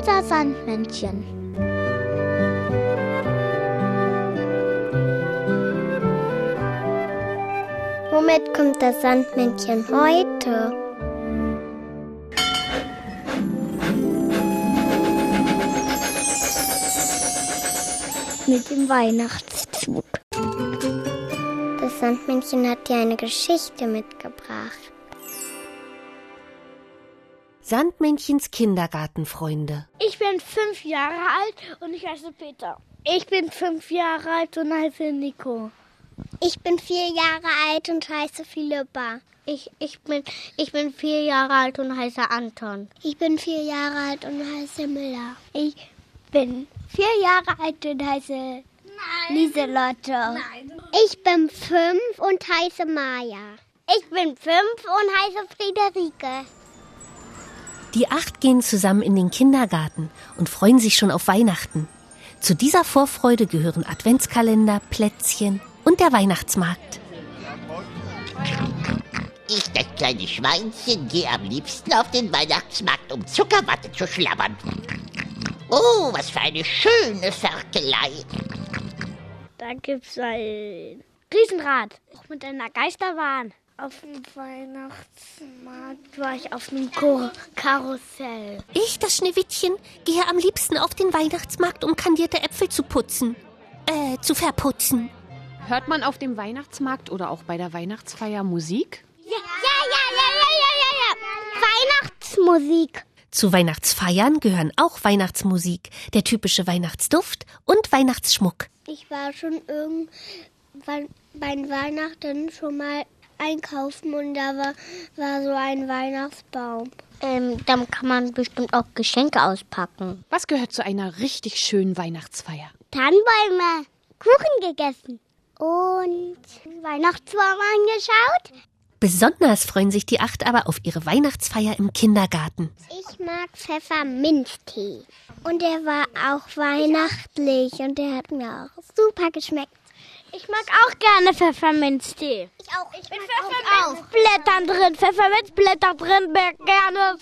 Unser Sandmännchen. Womit kommt das Sandmännchen heute? Mit dem Weihnachtszug. Das Sandmännchen hat dir eine Geschichte mitgebracht. Sandmännchens Kindergartenfreunde. Ich bin fünf Jahre alt und ich heiße Peter. Ich bin fünf Jahre alt und heiße Nico. Ich bin vier Jahre alt und heiße Philippa. Ich, ich, bin, ich bin vier Jahre alt und heiße Anton. Ich bin vier Jahre alt und heiße Miller. Ich bin vier Jahre alt und heiße Lieselotte. Ich bin fünf und heiße Maja. Ich bin fünf und heiße Friederike. Die acht gehen zusammen in den Kindergarten und freuen sich schon auf Weihnachten. Zu dieser Vorfreude gehören Adventskalender, Plätzchen und der Weihnachtsmarkt. Ich, das kleine Schweinchen, gehe am liebsten auf den Weihnachtsmarkt, um Zuckerwatte zu schlabbern. Oh, was für eine schöne Ferkelei. Da gibt's ein Riesenrad. Auch mit einer Geisterbahn. Auf dem Weihnachtsmarkt war ich auf Kar Karussell. Ich, das Schneewittchen, gehe am liebsten auf den Weihnachtsmarkt, um kandierte Äpfel zu putzen. Äh, zu verputzen. Hört man auf dem Weihnachtsmarkt oder auch bei der Weihnachtsfeier Musik? Ja, ja, ja, ja, ja, ja, ja. Weihnachtsmusik. Zu Weihnachtsfeiern gehören auch Weihnachtsmusik, der typische Weihnachtsduft und Weihnachtsschmuck. Ich war schon irgendwann bei Weihnachten schon mal einkaufen und da war, war so ein Weihnachtsbaum. Ähm, dann kann man bestimmt auch Geschenke auspacken. Was gehört zu einer richtig schönen Weihnachtsfeier? Tannenbäume, Kuchen gegessen und Weihnachtsbaum angeschaut. Besonders freuen sich die acht aber auf ihre Weihnachtsfeier im Kindergarten. Ich mag Pfefferminztee. Und der war auch weihnachtlich und der hat mir auch super geschmeckt. Ich mag auch gerne Pfefferminztee. Ich auch. Ich Mit Pfefferminzblättern drin. Pfefferminzblätter drin, gerne.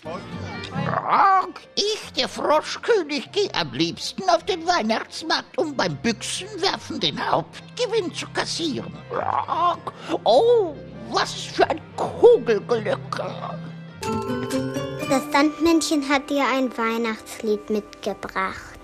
Ich, der Froschkönig, gehe am liebsten auf den Weihnachtsmarkt, um beim Büchsenwerfen den Hauptgewinn zu kassieren. Oh, was für ein Kugelglück. Das Sandmännchen hat dir ein Weihnachtslied mitgebracht.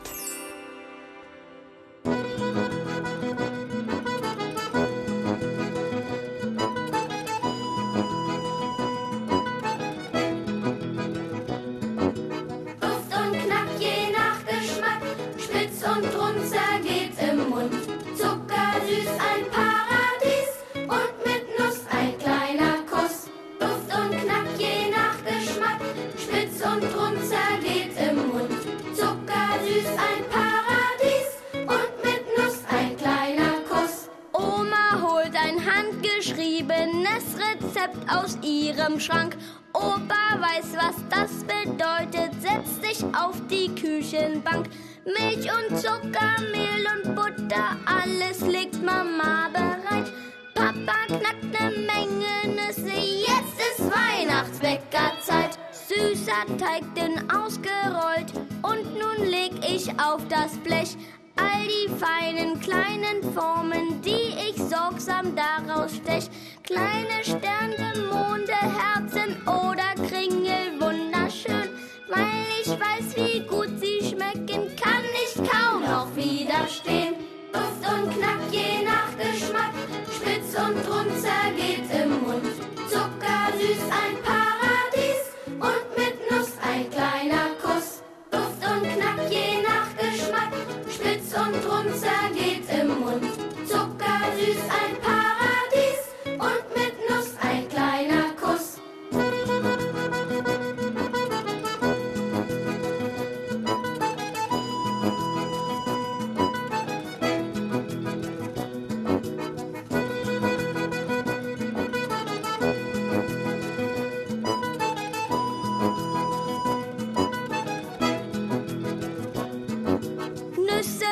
Handgeschriebenes Rezept aus ihrem Schrank. Opa weiß, was das bedeutet, setzt sich auf die Küchenbank. Milch und Zucker, Mehl und Butter, alles legt Mama bereit. Papa knackt ne Menge Nüsse, jetzt ist Weihnachtsbäckerzeit. Süßer Teig dünn ausgerollt und nun leg ich auf das Blech all die feinen kleinen Formen, die ich sorgsam daraus stech. Kleine Sterne, Monde, Herzen oder Kringel,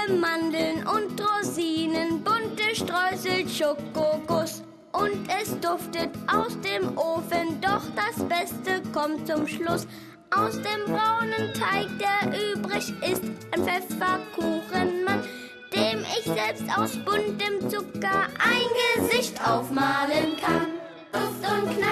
Mandeln und Rosinen, bunte Streusel, Schokoguss. Und es duftet aus dem Ofen, doch das beste kommt zum Schluss. Aus dem braunen Teig, der übrig ist, ein Pfefferkuchenmann, dem ich selbst aus buntem Zucker ein Gesicht aufmalen kann. Duft und je